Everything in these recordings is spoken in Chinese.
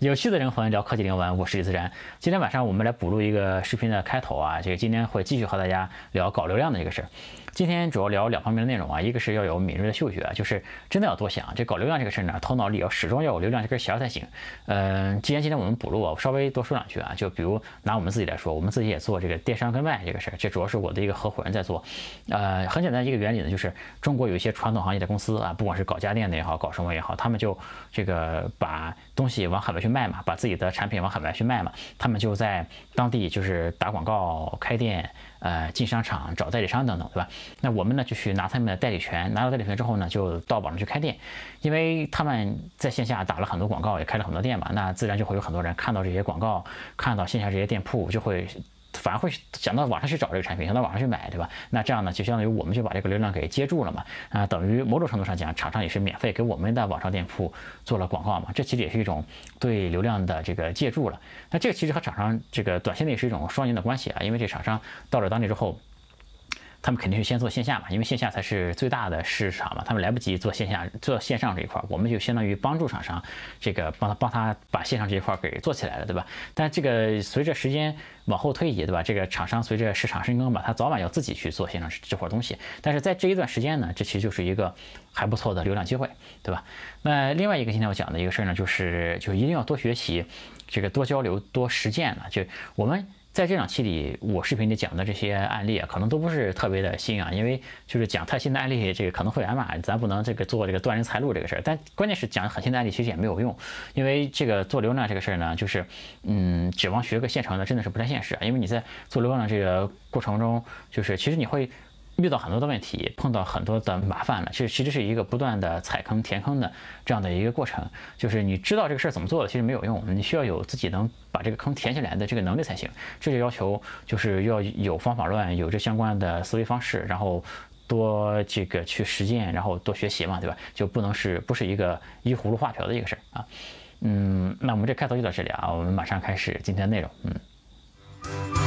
有趣的灵魂聊科技灵魂，我是李自然。今天晚上我们来补录一个视频的开头啊，这个今天会继续和大家聊搞流量的这个事儿。今天主要聊两方面的内容啊，一个是要有敏锐的嗅觉，就是真的要多想。这搞流量这个事儿呢，头脑里要始终要有流量这根弦才行。嗯，既然今天我们补录啊，我稍微多说两句啊，就比如拿我们自己来说，我们自己也做这个电商跟卖这个事儿，这主要是我的一个合伙人在做。呃，很简单一个原理呢，就是中国有一些传统行业的公司啊，不管是搞家电的也好，搞什么也好，他们就这个把东西往海外去卖嘛，把自己的产品往海外去卖嘛，他们就在当地就是打广告、开店。呃，进商场找代理商等等，对吧？那我们呢就去拿他们的代理权，拿到代理权之后呢，就到网上去开店，因为他们在线下打了很多广告，也开了很多店嘛，那自然就会有很多人看到这些广告，看到线下这些店铺，就会。反而会想到网上去找这个产品，想到网上去买，对吧？那这样呢，就相当于我们就把这个流量给接住了嘛。啊，等于某种程度上讲，厂商也是免费给我们的网上店铺做了广告嘛。这其实也是一种对流量的这个借助了。那这个其实和厂商这个短期内是一种双赢的关系啊，因为这厂商到了当地之后。他们肯定是先做线下嘛，因为线下才是最大的市场嘛。他们来不及做线下、做线上这一块，我们就相当于帮助厂商，这个帮他帮他把线上这一块给做起来了，对吧？但这个随着时间往后推移，对吧？这个厂商随着市场深耕吧，他早晚要自己去做线上这块东西。但是在这一段时间呢，这其实就是一个还不错的流量机会，对吧？那另外一个今天我讲的一个事儿呢，就是就一定要多学习，这个多交流、多实践了。就我们。在这两期里，我视频里讲的这些案例啊，可能都不是特别的新啊，因为就是讲太新的案例，这个可能会挨骂，咱不能这个做这个断人财路这个事儿。但关键是讲很新的案例，其实也没有用，因为这个做流量这个事儿呢，就是嗯，指望学个现成的，真的是不太现实啊。因为你在做流量这个过程中，就是其实你会。遇到很多的问题，碰到很多的麻烦了，其实其实是一个不断的踩坑填坑的这样的一个过程。就是你知道这个事儿怎么做的，其实没有用，你需要有自己能把这个坑填起来的这个能力才行。这就要求就是要有方法论，有这相关的思维方式，然后多这个去实践，然后多学习嘛，对吧？就不能是不是一个依葫芦画瓢的一个事儿啊。嗯，那我们这开头就到这里啊，我们马上开始今天的内容。嗯。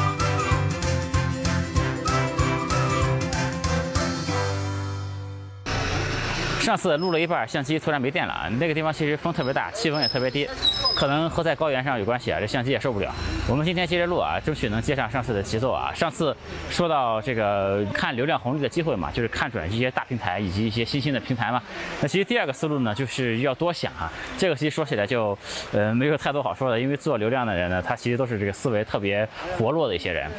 上次录了一半，相机突然没电了！那个地方其实风特别大，气温也特别低，可能和在高原上有关系啊，这相机也受不了。我们今天接着录啊，争取能接上上次的节奏啊。上次说到这个看流量红利的机会嘛，就是看准一些大平台以及一些新兴的平台嘛。那其实第二个思路呢，就是要多想啊。这个其实说起来就呃没有太多好说的，因为做流量的人呢，他其实都是这个思维特别活络的一些人。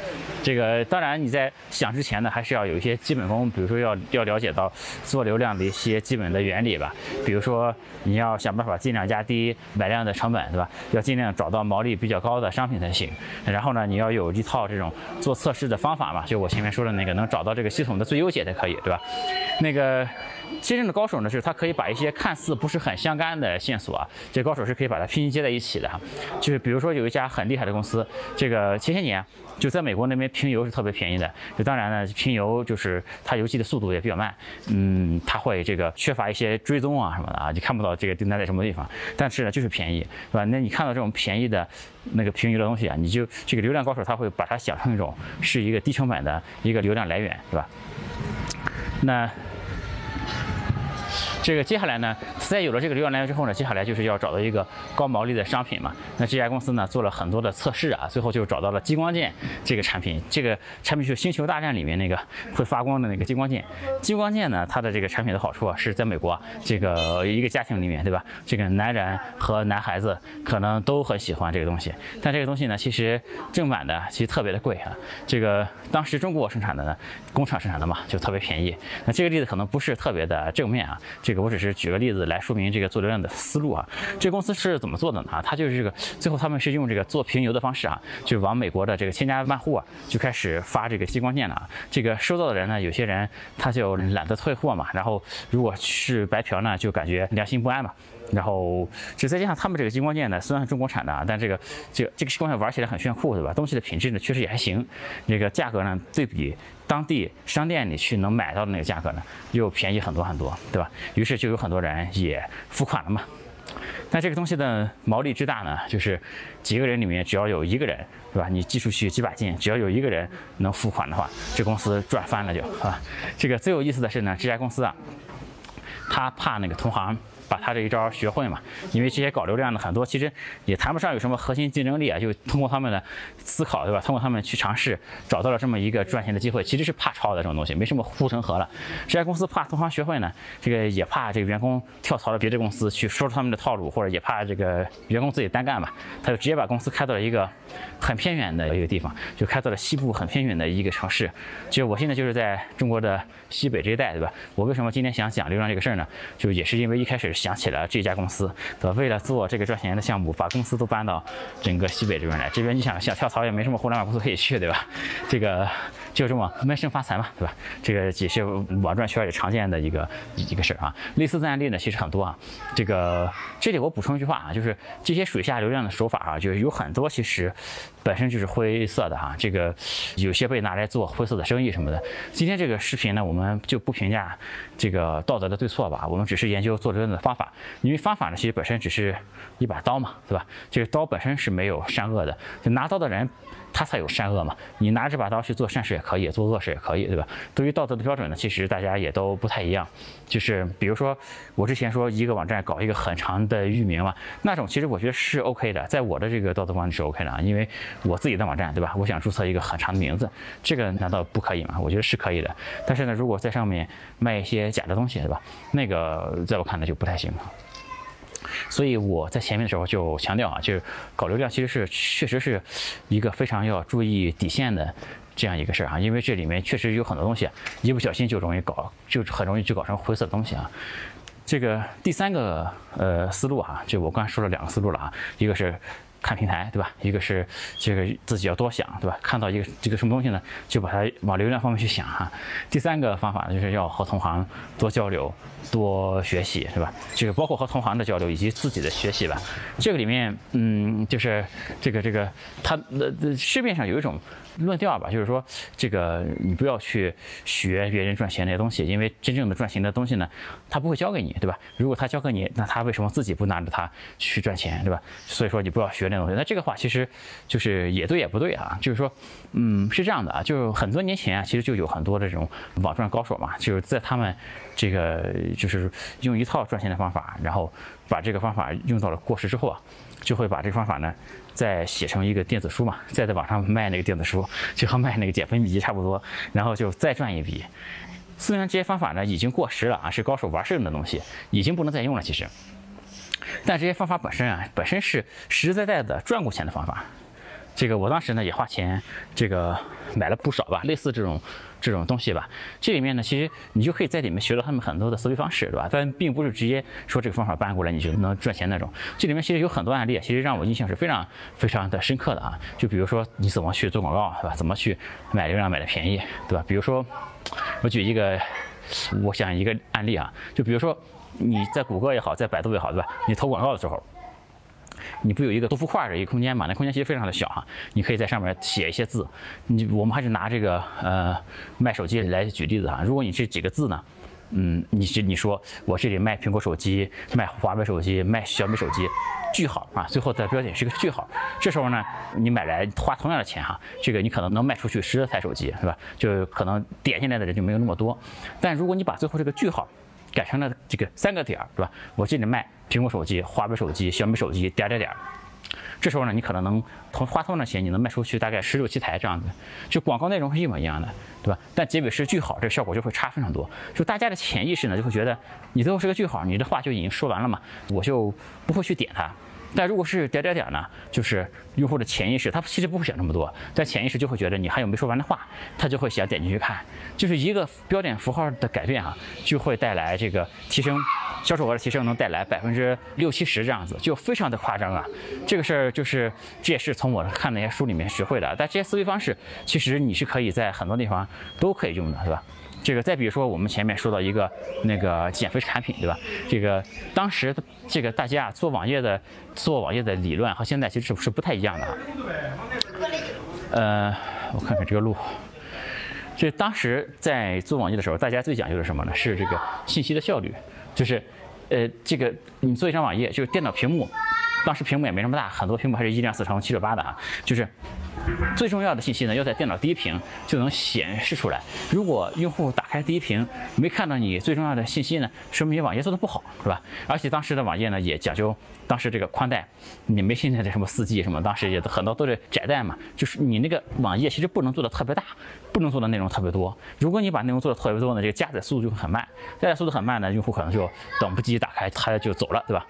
这个当然你在想之前呢，还是要有一些基本功，比如说要要了解到做流量的一些基本的原理吧。比如说你要想办法尽量压低买量的成本，对吧？要尽量找到毛利比较高的商品才。行，然后呢，你要有一套这种做测试的方法嘛，就我前面说的那个，能找到这个系统的最优解才可以，对吧？那个真正的高手呢，是他可以把一些看似不是很相干的线索啊，这高手是可以把它拼接在一起的哈。就是比如说有一家很厉害的公司，这个前些年。就在美国那边评油是特别便宜的，就当然呢，评油就是它邮寄的速度也比较慢，嗯，它会这个缺乏一些追踪啊什么的啊，你看不到这个订单在什么地方，但是呢就是便宜，是吧？那你看到这种便宜的那个评油的东西啊，你就这个流量高手他会把它想成一种是一个低成本的一个流量来源，是吧？那。这个接下来呢，在有了这个流量来源之后呢，接下来就是要找到一个高毛利的商品嘛。那这家公司呢做了很多的测试啊，最后就找到了激光剑这个产品。这个产品是《星球大战》里面那个会发光的那个激光剑。激光剑呢，它的这个产品的好处啊，是在美国这个一个家庭里面，对吧？这个男人和男孩子可能都很喜欢这个东西。但这个东西呢，其实正版的其实特别的贵啊。这个当时中国生产的呢，工厂生产的嘛，就特别便宜。那这个例子可能不是特别的正面啊。这个我只是举个例子来说明这个做流量的思路啊。这公司是怎么做的呢？啊，它就是这个，最后他们是用这个做平邮的方式啊，就往美国的这个千家万户啊，就开始发这个激光剑了。这个收到的人呢，有些人他就懒得退货嘛，然后如果是白嫖呢，就感觉良心不安嘛。然后，就再加上他们这个激光剑呢，虽然是中国产的啊，但这个这个这个激光剑玩起来很炫酷，对吧？东西的品质呢，确实也还行。这个价格呢，对比当地商店里去能买到的那个价格呢，又便宜很多很多，对吧？于是就有很多人也付款了嘛。但这个东西的毛利之大呢，就是几个人里面只要有一个人，对吧？你寄出去几把件，只要有一个人能付款的话，这公司赚翻了就，啊。这个最有意思的是呢，这家公司啊，他怕那个同行。把他这一招学会嘛。因为这些搞流量的很多其实也谈不上有什么核心竞争力啊，就通过他们的思考，对吧？通过他们去尝试，找到了这么一个赚钱的机会，其实是怕抄的这种东西，没什么护城河了。这家公司怕同行学会呢，这个也怕这个员工跳槽到别的公司去说出他们的套路，或者也怕这个员工自己单干嘛，他就直接把公司开到了一个很偏远的一个地方，就开到了西部很偏远的一个城市。就我现在就是在中国的西北这一带，对吧？我为什么今天想讲流量这个事儿呢？就也是因为一开始想起了这家公司，对吧？为了做这个赚钱的项目，把公司都搬到整个西北这边来。这边你想想跳槽也没什么互联网公司可以去，对吧？这个就这么闷声发财嘛，对吧？这个也是网赚圈里常见的一个一个事儿啊。类似的案例呢，其实很多啊。这个这里我补充一句话啊，就是这些水下流量的手法啊，就是有很多其实本身就是灰色的哈。这个有些被拿来做灰色的生意什么的。今天这个视频呢，我们就不评价这个道德的对错吧，我们只是研究做真的方法。因为方法呢，其实本身只是一把刀嘛，对吧？这个刀本身是没有善恶的，就拿刀的人。他才有善恶嘛？你拿这把刀去做善事也可以，做恶事也可以，对吧？对于道德的标准呢，其实大家也都不太一样。就是比如说，我之前说一个网站搞一个很长的域名嘛，那种其实我觉得是 OK 的，在我的这个道德观里是 OK 的啊，因为我自己的网站，对吧？我想注册一个很长的名字，这个难道不可以吗？我觉得是可以的。但是呢，如果在上面卖一些假的东西，对吧？那个在我看来就不太行。所以我在前面的时候就强调啊，就是搞流量其实是确实是一个非常要注意底线的这样一个事儿啊，因为这里面确实有很多东西，一不小心就容易搞，就很容易就搞成灰色的东西啊。这个第三个呃思路哈，就我刚才说了两个思路了啊，一个是。看平台，对吧？一个是这个自己要多想，对吧？看到一个这个什么东西呢，就把它往流量方面去想哈。第三个方法呢，就是要和同行多交流、多学习，是吧？这个包括和同行的交流以及自己的学习吧。这个里面，嗯，就是这个这个，它那市面上有一种。论调吧，就是说，这个你不要去学别人赚钱那些东西，因为真正的赚钱的东西呢，他不会教给你，对吧？如果他教给你，那他为什么自己不拿着它去赚钱，对吧？所以说你不要学那东西。那这个话其实就是也对也不对啊，就是说，嗯，是这样的啊，就是很多年前啊，其实就有很多这种网赚高手嘛，就是在他们这个就是用一套赚钱的方法，然后把这个方法用到了过时之后啊，就会把这个方法呢。再写成一个电子书嘛，再在网上卖那个电子书，就和卖那个减肥秘籍差不多，然后就再赚一笔。虽然这些方法呢已经过时了啊，是高手玩剩的东西，已经不能再用了。其实，但这些方法本身啊，本身是实实在在的赚过钱的方法。这个我当时呢也花钱，这个买了不少吧，类似这种这种东西吧。这里面呢，其实你就可以在里面学到他们很多的思维方式，对吧？但并不是直接说这个方法搬过来你就能赚钱那种。这里面其实有很多案例，其实让我印象是非常非常的深刻的啊。就比如说你怎么去做广告，对吧？怎么去买流量买的便宜，对吧？比如说我举一个，我想一个案例啊，就比如说你在谷歌也好，在百度也好，对吧？你投广告的时候。你不有一个读幅块的一个空间嘛？那空间其实非常的小哈，你可以在上面写一些字。你我们还是拿这个呃卖手机来举例子哈。如果你这几个字呢，嗯，你是你说我这里卖苹果手机、卖华为手机、卖小米手机，句号啊，最后的标点是个句号。这时候呢，你买来花同样的钱哈，这个你可能能卖出去十台手机，是吧？就可能点进来的人就没有那么多。但如果你把最后这个句号改成了这个三个点儿，对吧？我这里卖。苹果手机、华为手机、小米手机，点点点，这时候呢，你可能能同花同样的钱，你能卖出去大概十六七台这样子，就广告内容是一模一样的，对吧？但结尾是句号，这个效果就会差非常多。就大家的潜意识呢，就会觉得你最后是个句号，你的话就已经说完了嘛，我就不会去点它。但如果是点点点呢，就是用户的潜意识，他其实不会想这么多，但潜意识就会觉得你还有没说完的话，他就会想点进去看。就是一个标点符号的改变啊，就会带来这个提升销售额的提升，能带来百分之六七十这样子，就非常的夸张啊。这个事儿就是这也是从我看那些书里面学会的。但这些思维方式，其实你是可以在很多地方都可以用的，是吧？这个再比如说，我们前面说到一个那个减肥产品，对吧？这个当时这个大家做网页的做网页的理论和现在其实是不太一样的啊。呃，我看看这个路，这当时在做网页的时候，大家最讲究的什么呢？是这个信息的效率，就是呃，这个你做一张网页，就是电脑屏幕当时屏幕也没这么大，很多屏幕还是一点四乘七六八的啊，就是最重要的信息呢，要在电脑第一屏就能显示出来。如果用户打开第一屏没看到你最重要的信息呢，说明你网页做的不好，是吧？而且当时的网页呢也讲究，当时这个宽带，你没现在的什么四 G 什么，当时也很多都是窄带嘛，就是你那个网页其实不能做的特别大，不能做的内容特别多。如果你把内容做的特别多呢，这个加载速度就会很慢，加载速度很慢呢，用户可能就等不及打开，他就走了，对吧？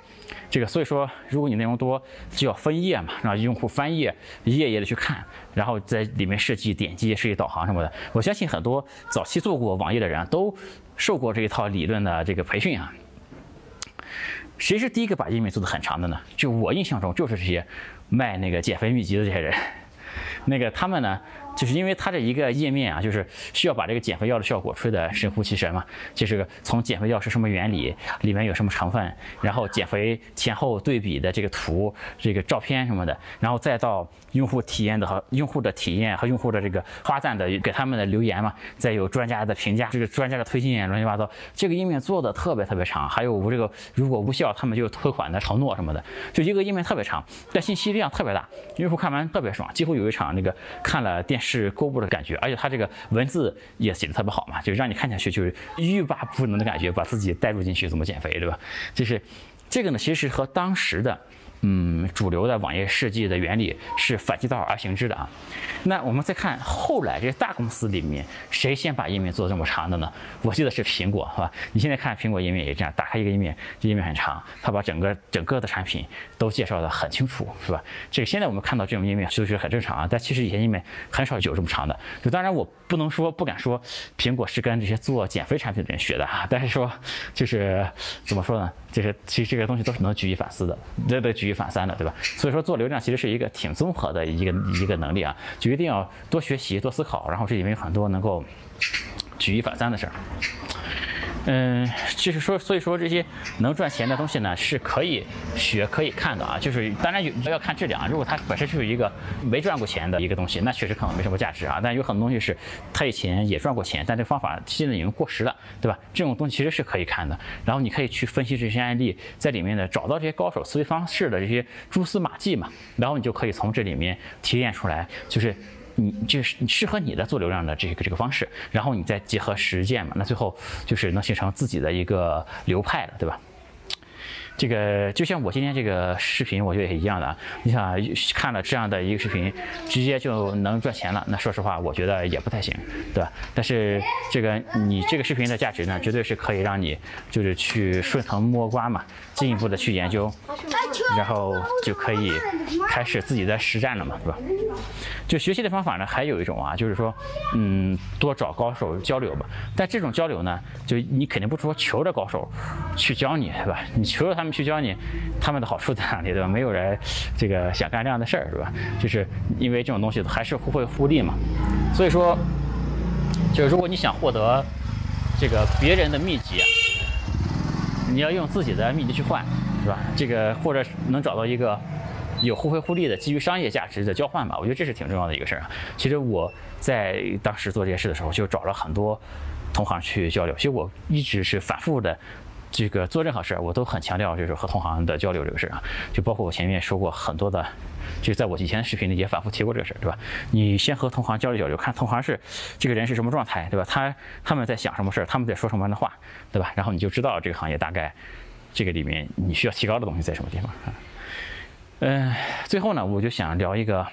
这个所以说，如果你内容多，就要分页嘛，让用户翻页，一页页的去看，然后在里面设计点击、设计导航什么的。我相信很多早期做过网页的人都受过这一套理论的这个培训啊。谁是第一个把页面做的很长的呢？就我印象中，就是这些卖那个减肥秘籍的这些人。那个他们呢？就是因为它这一个页面啊，就是需要把这个减肥药的效果吹得神乎其神嘛。就是从减肥药是什么原理，里面有什么成分，然后减肥前后对比的这个图、这个照片什么的，然后再到用户体验的和用户的体验和用户的这个夸赞的给他们的留言嘛，再有专家的评价，这个专家的推荐乱七八糟，这个页面做的特别特别长。还有我这个如果无效，他们就退款的承诺什么的，就一个页面特别长，但信息量特别大，用户看完特别爽，几乎有一场那个看了电视。是购物的感觉，而且他这个文字也写的特别好嘛，就让你看下去就是欲罢不能的感觉，把自己带入进去怎么减肥，对吧？就是这个呢，其实和当时的。嗯，主流的网页设计的原理是反其道而行之的啊。那我们再看后来这些大公司里面，谁先把页面做这么长的呢？我记得是苹果，是吧？你现在看苹果页面也这样，打开一个页面，这页面很长，它把整个整个的产品都介绍的很清楚，是吧？这个现在我们看到这种页面就是很正常啊，但其实以前页面很少有这么长的。就当然我不能说不敢说苹果是跟这些做减肥产品的人学的哈，但是说就是 怎么说呢？这些其实这些东西都是能举一反四的，这得举一反三的，对吧？所以说做流量其实是一个挺综合的一个一个能力啊，就一定要多学习、多思考，然后这里面有很多能够举一反三的事儿。嗯，就是说，所以说这些能赚钱的东西呢，是可以学、可以看的啊。就是当然有要看质量啊，如果它本身就是一个没赚过钱的一个东西，那确实可能没什么价值啊。但有很多东西是它以前也赚过钱，但这方法现在已经过时了，对吧？这种东西其实是可以看的。然后你可以去分析这些案例，在里面呢找到这些高手思维方式的这些蛛丝马迹嘛，然后你就可以从这里面提炼出来，就是。你就是适合你的做流量的这个这个方式，然后你再结合实践嘛，那最后就是能形成自己的一个流派了，对吧？这个就像我今天这个视频，我觉得也一样的。你想看了这样的一个视频，直接就能赚钱了，那说实话，我觉得也不太行，对吧？但是这个你这个视频的价值呢，绝对是可以让你就是去顺藤摸瓜嘛，进一步的去研究，然后就可以开始自己的实战了嘛，对吧？就学习的方法呢，还有一种啊，就是说，嗯，多找高手交流吧。但这种交流呢，就你肯定不说求着高手去教你，是吧？你求着他们去教你，他们的好处在哪里，对吧？没有人这个想干这样的事儿，是吧？就是因为这种东西还是互惠互利嘛。所以说，就是如果你想获得这个别人的秘籍，你要用自己的秘籍去换，是吧？这个或者能找到一个。有互惠互利的基于商业价值的交换吧，我觉得这是挺重要的一个事儿。其实我在当时做这件事的时候，就找了很多同行去交流。其实我一直是反复的，这个做任何事儿，我都很强调就是和同行的交流这个事儿啊。就包括我前面说过很多的，就在我以前的视频里也反复提过这个事儿，对吧？你先和同行交流交流，看同行是这个人是什么状态，对吧？他他们在想什么事儿，他们在说什么样的话，对吧？然后你就知道这个行业大概这个里面你需要提高的东西在什么地方啊。嗯，最后呢，我就想聊一个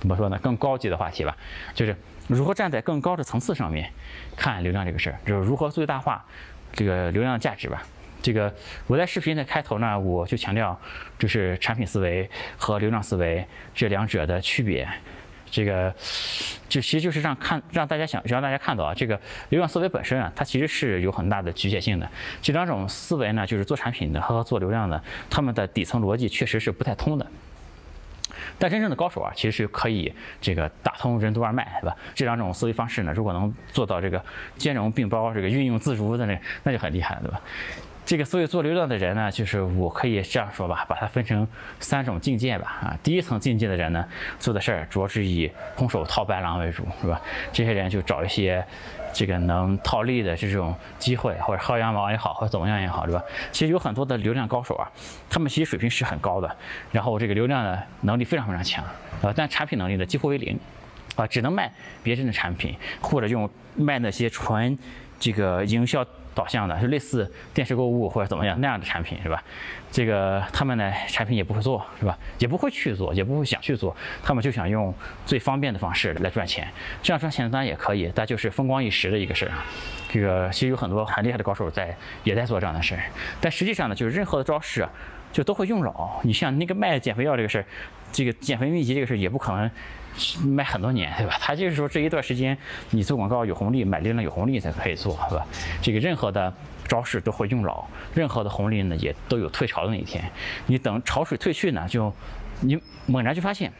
怎么说呢，更高级的话题吧，就是如何站在更高的层次上面看流量这个事儿，就是如何最大化这个流量价值吧。这个我在视频的开头呢，我就强调就是产品思维和流量思维这两者的区别。这个就其实就是让看让大家想让大家看到啊，这个流量思维本身啊，它其实是有很大的局限性的。这两种思维呢，就是做产品的和做流量的，他们的底层逻辑确实是不太通的。但真正的高手啊，其实是可以这个打通任督二脉，对吧？这两种思维方式呢，如果能做到这个兼容并包、这个运用自如的那，那就很厉害了，对吧？这个所以做流量的人呢，就是我可以这样说吧，把它分成三种境界吧。啊，第一层境界的人呢，做的事儿主要是以空手套白狼为主，是吧？这些人就找一些这个能套利的这种机会，或者薅羊毛也好，或者怎么样也好，对吧？其实有很多的流量高手啊，他们其实水平是很高的，然后这个流量的能力非常非常强，啊，但产品能力呢几乎为零，啊，只能卖别人的产品，或者用卖那些纯这个营销。导向的，就类似电视购物或者怎么样那样的产品，是吧？这个他们呢，产品也不会做，是吧？也不会去做，也不会想去做，他们就想用最方便的方式来赚钱。这样赚钱当然也可以，但就是风光一时的一个事儿啊。这个其实有很多很厉害的高手在也在做这样的事儿，但实际上呢，就是任何的招式就都会用老。你像那个卖减肥药这个事儿，这个减肥秘籍这个事儿也不可能。卖很多年，对吧？他就是说这一段时间你做广告有红利，买流量有红利才可以做，是吧？这个任何的招式都会用老，任何的红利呢也都有退潮的那一天。你等潮水退去呢，就你猛然就发现，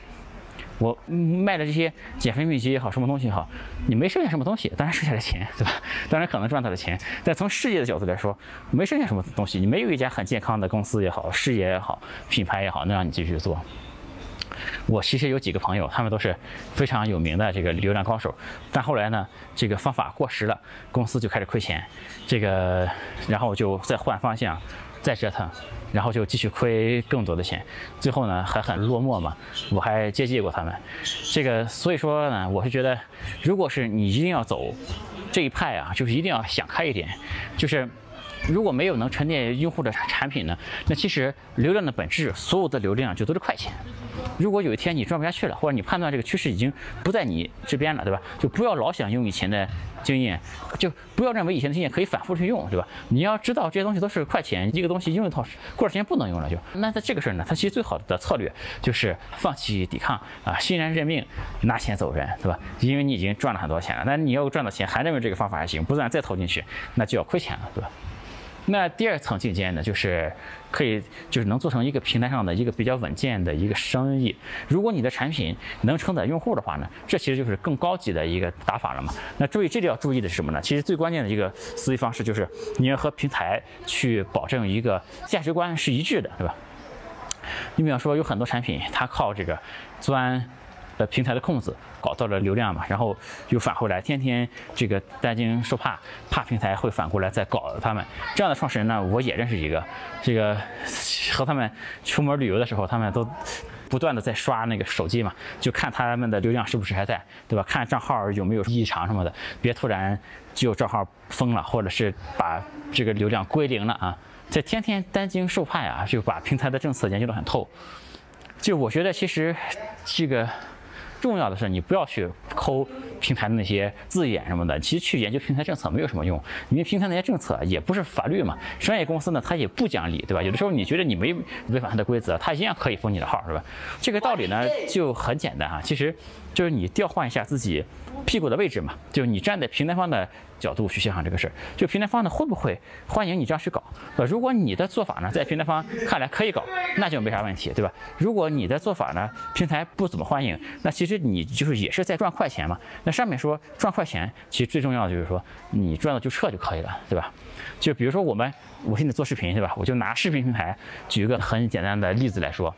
我卖的这些减肥秘籍也好，什么东西也好，你没剩下什么东西，当然剩下的钱，对吧？当然可能赚到的钱，但从事业的角度来说，没剩下什么东西。你没有一家很健康的公司也好，事业也好，品牌也好，能让你继续做。我其实有几个朋友，他们都是非常有名的这个流量高手，但后来呢，这个方法过时了，公司就开始亏钱，这个然后就再换方向，再折腾，然后就继续亏更多的钱，最后呢还很落寞嘛。我还接济过他们，这个所以说呢，我是觉得，如果是你一定要走这一派啊，就是一定要想开一点，就是。如果没有能沉淀用户的产品呢，那其实流量的本质，所有的流量就都是快钱。如果有一天你赚不下去了，或者你判断这个趋势已经不在你这边了，对吧？就不要老想用以前的经验，就不要认为以前的经验可以反复去用，对吧？你要知道这些东西都是快钱，一个东西用一套，过段时间不能用了就。那在这个事儿呢，它其实最好的策略就是放弃抵抗啊，欣然认命，拿钱走人，对吧？因为你已经赚了很多钱了，那你要赚到钱还认为这个方法还行，不断再投进去，那就要亏钱了，对吧？那第二层境界呢，就是可以就是能做成一个平台上的一个比较稳健的一个生意。如果你的产品能承载用户的话呢，这其实就是更高级的一个打法了嘛。那注意这里要注意的是什么呢？其实最关键的一个思维方式就是你要和平台去保证一个价值观是一致的，对吧？你比方说有很多产品，它靠这个钻。呃，平台的空子搞到了流量嘛，然后又返回来，天天这个担惊受怕，怕平台会反过来再搞他们。这样的创始人呢，我也认识一个，这个和他们出门旅游的时候，他们都不断的在刷那个手机嘛，就看他们的流量是不是还在，对吧？看账号有没有异常什么的，别突然就账号封了，或者是把这个流量归零了啊！这天天担惊受怕呀，就把平台的政策研究得很透。就我觉得其实这个。重要的是，你不要去抠平台的那些字眼什么的。其实去研究平台政策没有什么用，因为平台那些政策也不是法律嘛。商业公司呢，它也不讲理，对吧？有的时候你觉得你没违反它的规则，它一样可以封你的号，是吧？这个道理呢就很简单哈，其实就是你调换一下自己屁股的位置嘛，就是你站在平台方的。角度去想想这个事儿，就平台方呢会不会欢迎你这样去搞？呃，如果你的做法呢在平台方看来可以搞，那就没啥问题，对吧？如果你的做法呢平台不怎么欢迎，那其实你就是也是在赚快钱嘛。那上面说赚快钱，其实最重要的就是说你赚了就撤就可以了，对吧？就比如说我们我现在做视频，对吧？我就拿视频平台举一个很简单的例子来说。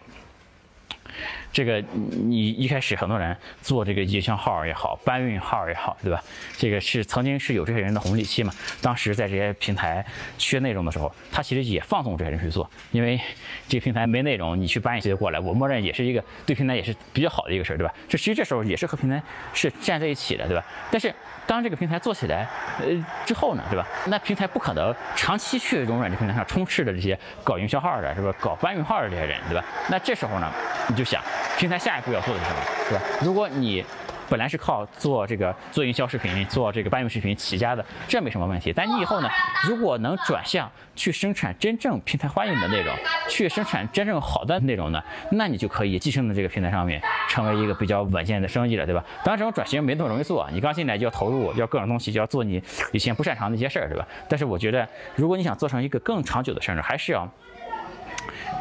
这个你一开始很多人做这个营销号也好，搬运号也好，对吧？这个是曾经是有这些人的红利期嘛。当时在这些平台缺内容的时候，他其实也放纵这些人去做，因为这个平台没内容，你去搬一些过来，我默认也是一个对平台也是比较好的一个事儿，对吧？这其实这时候也是和平台是站在一起的，对吧？但是当这个平台做起来，呃之后呢，对吧？那平台不可能长期去容忍这平台上充斥的这些搞营销号的，是吧？搞搬运号的这些人，对吧？那这时候呢，你就想。平台下一步要做的是什么，对吧？如果你本来是靠做这个做营销视频、做这个搬运视频起家的，这没什么问题。但你以后呢，如果能转向去生产真正平台欢迎的内容，去生产真正好的内容呢，那你就可以寄生在这个平台上面，成为一个比较稳健的生意了，对吧？当然，这种转型没那么容易做，你刚进来就要投入，要各种东西，就要做你以前不擅长的一些事儿，对吧？但是我觉得，如果你想做成一个更长久的生意，还是要。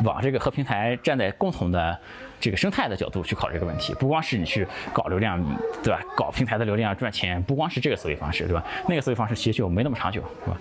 往这个和平台站在共同的这个生态的角度去考虑这个问题，不光是你去搞流量，对吧？搞平台的流量赚钱，不光是这个思维方式，对吧？那个思维方式其实就没那么长久，是吧？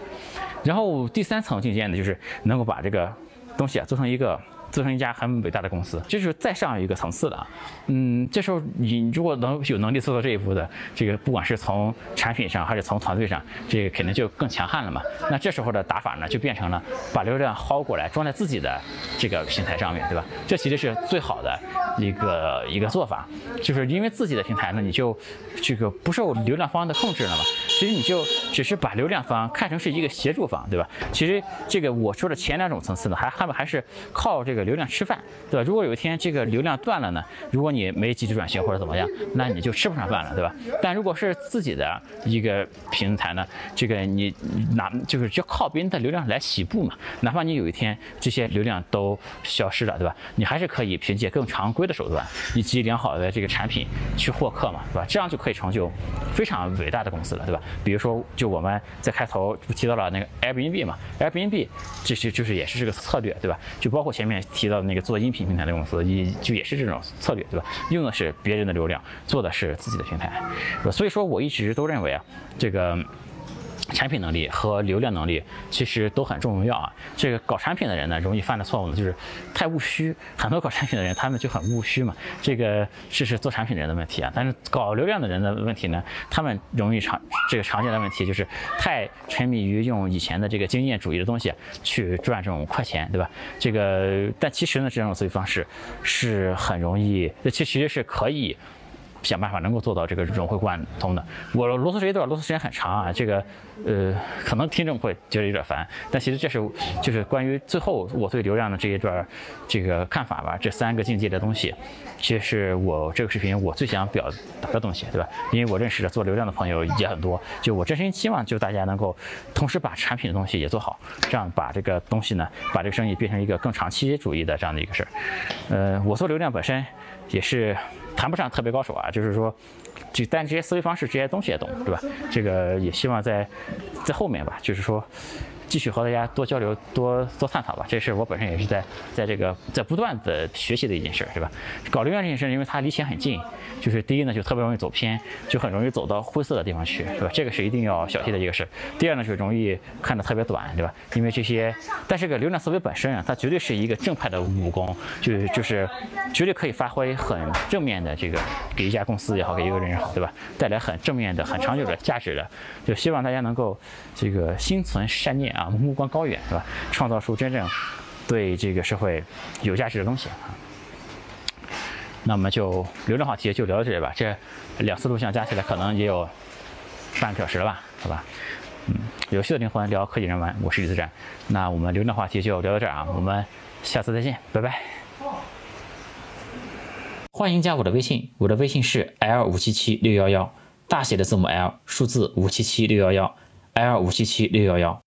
然后第三层境界呢，就是能够把这个东西啊做成一个。做成一家很伟大的公司，这是再上一个层次的。嗯，这时候你如果能有能力做到这一步的，这个不管是从产品上还是从团队上，这个肯定就更强悍了嘛。那这时候的打法呢，就变成了把流量薅过来装在自己的这个平台上面对吧？这其实是最好的一个一个做法，就是因为自己的平台呢，你就这个不受流量方的控制了嘛。其实你就只是把流量方看成是一个协助方，对吧？其实这个我说的前两种层次呢，还还还是靠这个。流量吃饭，对吧？如果有一天这个流量断了呢？如果你没及时转型或者怎么样，那你就吃不上饭了，对吧？但如果是自己的一个平台呢，这个你哪就是就靠别人的流量来起步嘛？哪怕你有一天这些流量都消失了，对吧？你还是可以凭借更常规的手段以及良好的这个产品去获客嘛，对吧？这样就可以成就非常伟大的公司了，对吧？比如说，就我们在开头提到了那个 Airbnb 嘛，Airbnb 这些就是也是这个策略，对吧？就包括前面。提到的那个做音频平台的公司，也就也是这种策略，对吧？用的是别人的流量，做的是自己的平台，所以说我一直都认为啊，这个。产品能力和流量能力其实都很重要啊。这个搞产品的人呢，容易犯的错误呢，就是太务虚。很多搞产品的人，他们就很务虚嘛。这个这是做产品人的问题啊。但是搞流量的人的问题呢，他们容易常这个常见的问题就是太沉迷于用以前的这个经验主义的东西去赚这种快钱，对吧？这个但其实呢，这种思维方式是很容易，这其实是可以。想办法能够做到这个融会贯通的。我啰嗦这一段啰嗦时间很长啊，这个呃可能听众会觉得有点烦，但其实这是就是关于最后我对流量的这一段这个看法吧。这三个境界的东西，其实是我这个视频我最想表达的东西，对吧？因为我认识的做流量的朋友也很多，就我真心希望就大家能够同时把产品的东西也做好，这样把这个东西呢，把这个生意变成一个更长期主义的这样的一个事儿。呃，我做流量本身也是。谈不上特别高手啊，就是说，就但这些思维方式、这些东西也懂，对吧？这个也希望在在后面吧，就是说。继续和大家多交流、多多探讨吧。这事我本身也是在在这个在不断的学习的一件事，对吧？搞流量这件事，因为它离钱很近，就是第一呢，就特别容易走偏，就很容易走到灰色的地方去，对吧？这个是一定要小心的一个事。第二呢，就容易看得特别短，对吧？因为这些，但是个流量思维本身啊，它绝对是一个正派的武功，就是就是绝对可以发挥很正面的这个给一家公司也好，给一个人也好，对吧？带来很正面的、很长久的价值的。就希望大家能够这个心存善念。啊，目光高远是吧？创造出真正对这个社会有价值的东西啊。那么就流量话题就聊到这里吧。这两次录像加起来可能也有半个小时了吧？好吧。嗯，有趣的灵魂聊科技人文，我是李自然。那我们流量话题就聊到这儿啊，我们下次再见，拜拜。欢迎加我的微信，我的微信是 l 五七七六幺幺，大写的字母 L，数字五七七六幺幺，L 五七七六幺幺。